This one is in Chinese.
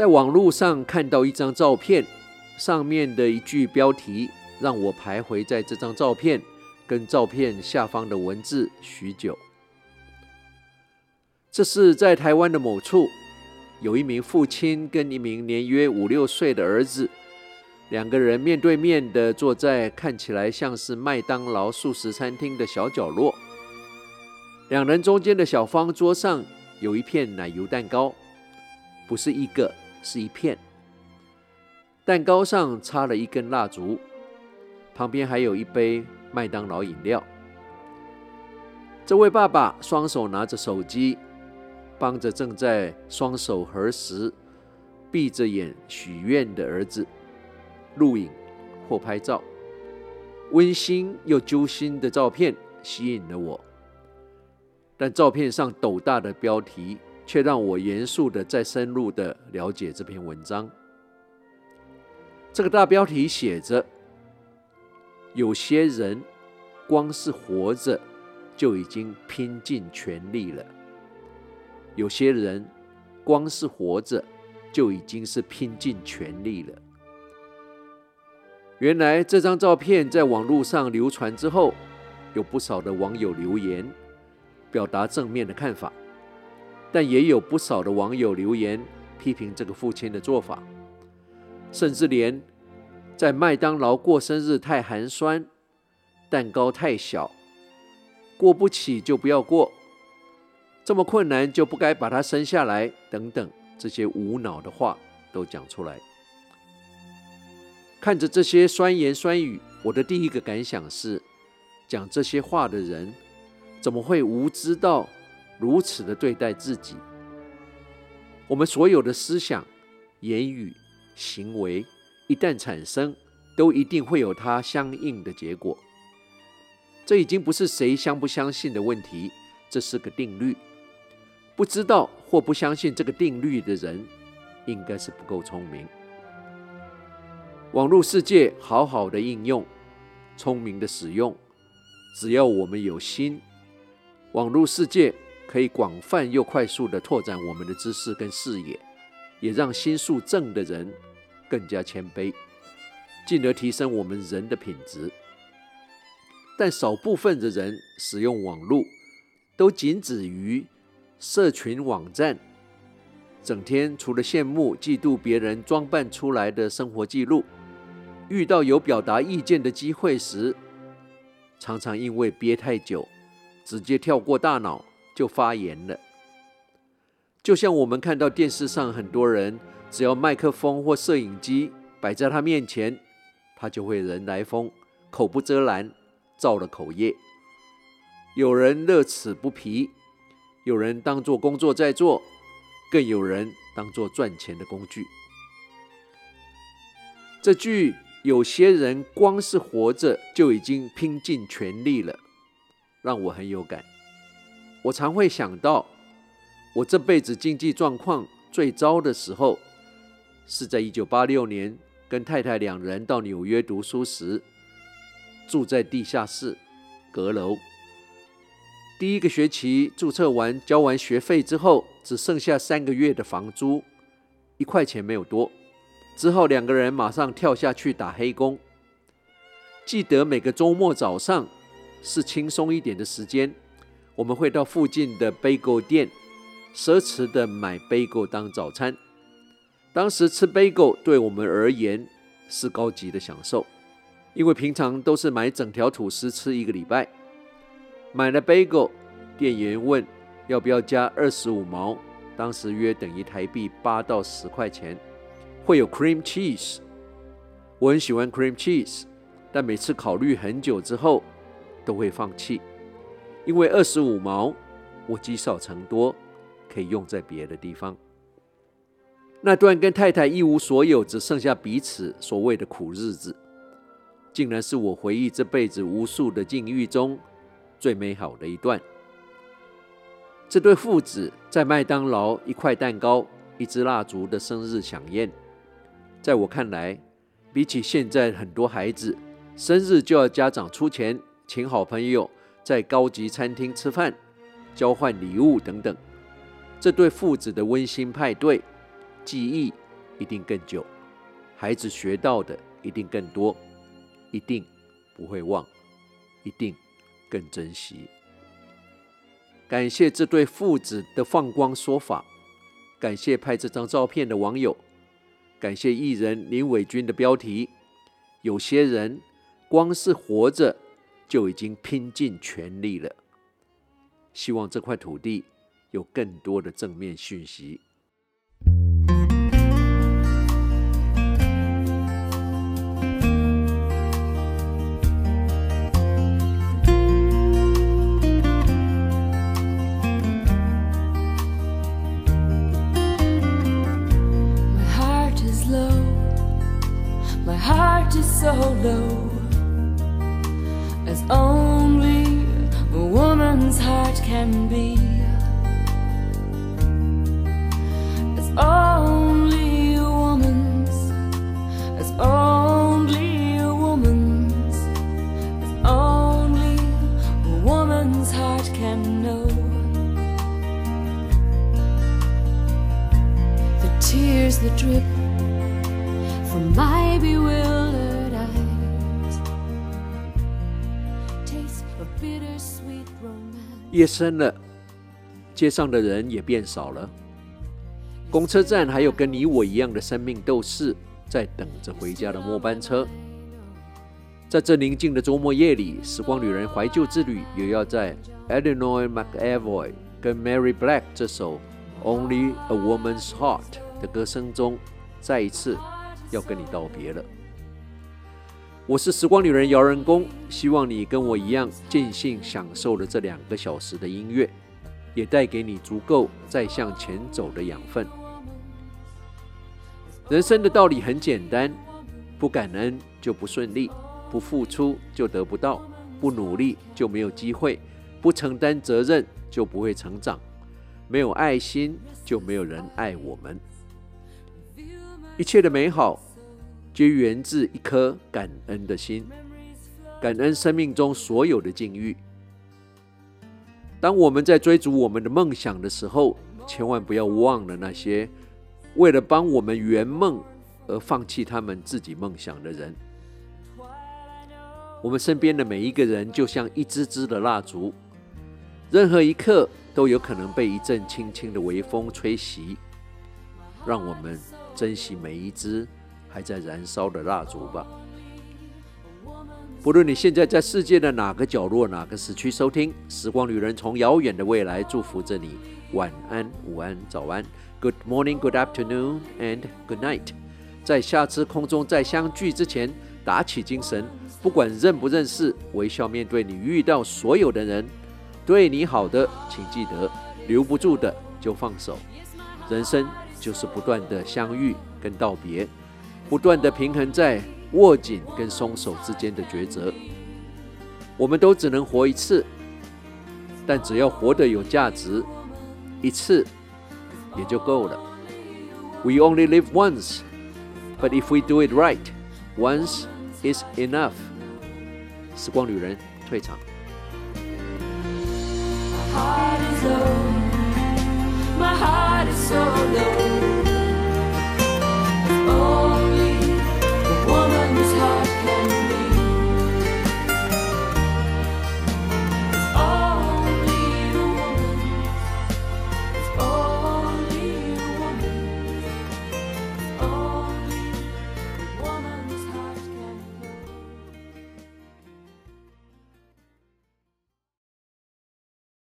在网络上看到一张照片，上面的一句标题让我徘徊在这张照片跟照片下方的文字许久。这是在台湾的某处，有一名父亲跟一名年约五六岁的儿子，两个人面对面的坐在看起来像是麦当劳素食餐厅的小角落。两人中间的小方桌上有一片奶油蛋糕，不是一个，是一片。蛋糕上插了一根蜡烛，旁边还有一杯麦当劳饮料。这位爸爸双手拿着手机，帮着正在双手合十、闭着眼许愿的儿子录影或拍照，温馨又揪心的照片吸引了我。但照片上斗大的标题却让我严肃的再深入的了解这篇文章。这个大标题写着：“有些人光是活着就已经拼尽全力了。有些人光是活着就已经是拼尽全力了。”原来这张照片在网络上流传之后，有不少的网友留言。表达正面的看法，但也有不少的网友留言批评这个父亲的做法，甚至连在麦当劳过生日太寒酸，蛋糕太小，过不起就不要过，这么困难就不该把他生下来等等这些无脑的话都讲出来。看着这些酸言酸语，我的第一个感想是，讲这些话的人。怎么会无知到如此的对待自己？我们所有的思想、言语、行为，一旦产生，都一定会有它相应的结果。这已经不是谁相不相信的问题，这是个定律。不知道或不相信这个定律的人，应该是不够聪明。网络世界好好的应用，聪明的使用，只要我们有心。网络世界可以广泛又快速地拓展我们的知识跟视野，也让心术正的人更加谦卑，进而提升我们人的品质。但少部分的人使用网络，都仅止于社群网站，整天除了羡慕、嫉妒别人装扮出来的生活记录，遇到有表达意见的机会时，常常因为憋太久。直接跳过大脑就发言了，就像我们看到电视上很多人，只要麦克风或摄影机摆在他面前，他就会人来疯，口不遮拦，造了口业。有人乐此不疲，有人当作工作在做，更有人当作赚钱的工具。这句“有些人光是活着就已经拼尽全力了”。让我很有感。我常会想到，我这辈子经济状况最糟的时候，是在一九八六年跟太太两人到纽约读书时，住在地下室阁楼。第一个学期注册完、交完学费之后，只剩下三个月的房租，一块钱没有多。之后两个人马上跳下去打黑工。记得每个周末早上。是轻松一点的时间，我们会到附近的 bagel 店，奢侈的买 bagel 当早餐。当时吃 bagel 对我们而言是高级的享受，因为平常都是买整条吐司吃一个礼拜。买了 bagel，店员问要不要加二十五毛，当时约等于台币八到十块钱，会有 cream cheese。我很喜欢 cream cheese，但每次考虑很久之后。都会放弃，因为二十五毛，我积少成多，可以用在别的地方。那段跟太太一无所有，只剩下彼此所谓的苦日子，竟然是我回忆这辈子无数的境遇中最美好的一段。这对父子在麦当劳一块蛋糕、一支蜡烛的生日饗宴，在我看来，比起现在很多孩子生日就要家长出钱。请好朋友在高级餐厅吃饭，交换礼物等等，这对父子的温馨派对，记忆一定更久，孩子学到的一定更多，一定不会忘，一定更珍惜。感谢这对父子的放光说法，感谢拍这张照片的网友，感谢艺人林伟君的标题：有些人光是活着就已经拼尽全力了。希望这块土地有更多的正面讯息。夜深了，街上的人也变少了。公车站还有跟你我一样的生命斗士在等着回家的末班车。在这宁静的周末夜里，时光旅人怀旧之旅也要在 Eleanor McEvoy 跟 Mary Black 这首《Only a Woman's Heart》的歌声中，再一次要跟你道别了。我是时光旅人姚人工，希望你跟我一样尽兴享受了这两个小时的音乐，也带给你足够再向前走的养分。人生的道理很简单，不感恩就不顺利，不付出就得不到，不努力就没有机会，不承担责任就不会成长，没有爱心就没有人爱我们。一切的美好，皆源自一颗感恩的心，感恩生命中所有的境遇。当我们在追逐我们的梦想的时候，千万不要忘了那些为了帮我们圆梦而放弃他们自己梦想的人。我们身边的每一个人就像一支支的蜡烛，任何一刻都有可能被一阵轻轻的微风吹熄。让我们珍惜每一支。还在燃烧的蜡烛吧。不论你现在在世界的哪个角落、哪个时区收听，时光旅人从遥远的未来祝福着你。晚安、午安、早安，Good morning, Good afternoon, and Good night。在下次空中再相聚之前，打起精神，不管认不认识，微笑面对你遇到所有的人。对你好的，请记得；留不住的，就放手。人生就是不断的相遇跟道别。不断的平衡在握紧跟松手之间的抉择，我们都只能活一次，但只要活得有价值，一次也就够了。We only live once, but if we do it right, once is enough。时光旅人退场。My heart is so low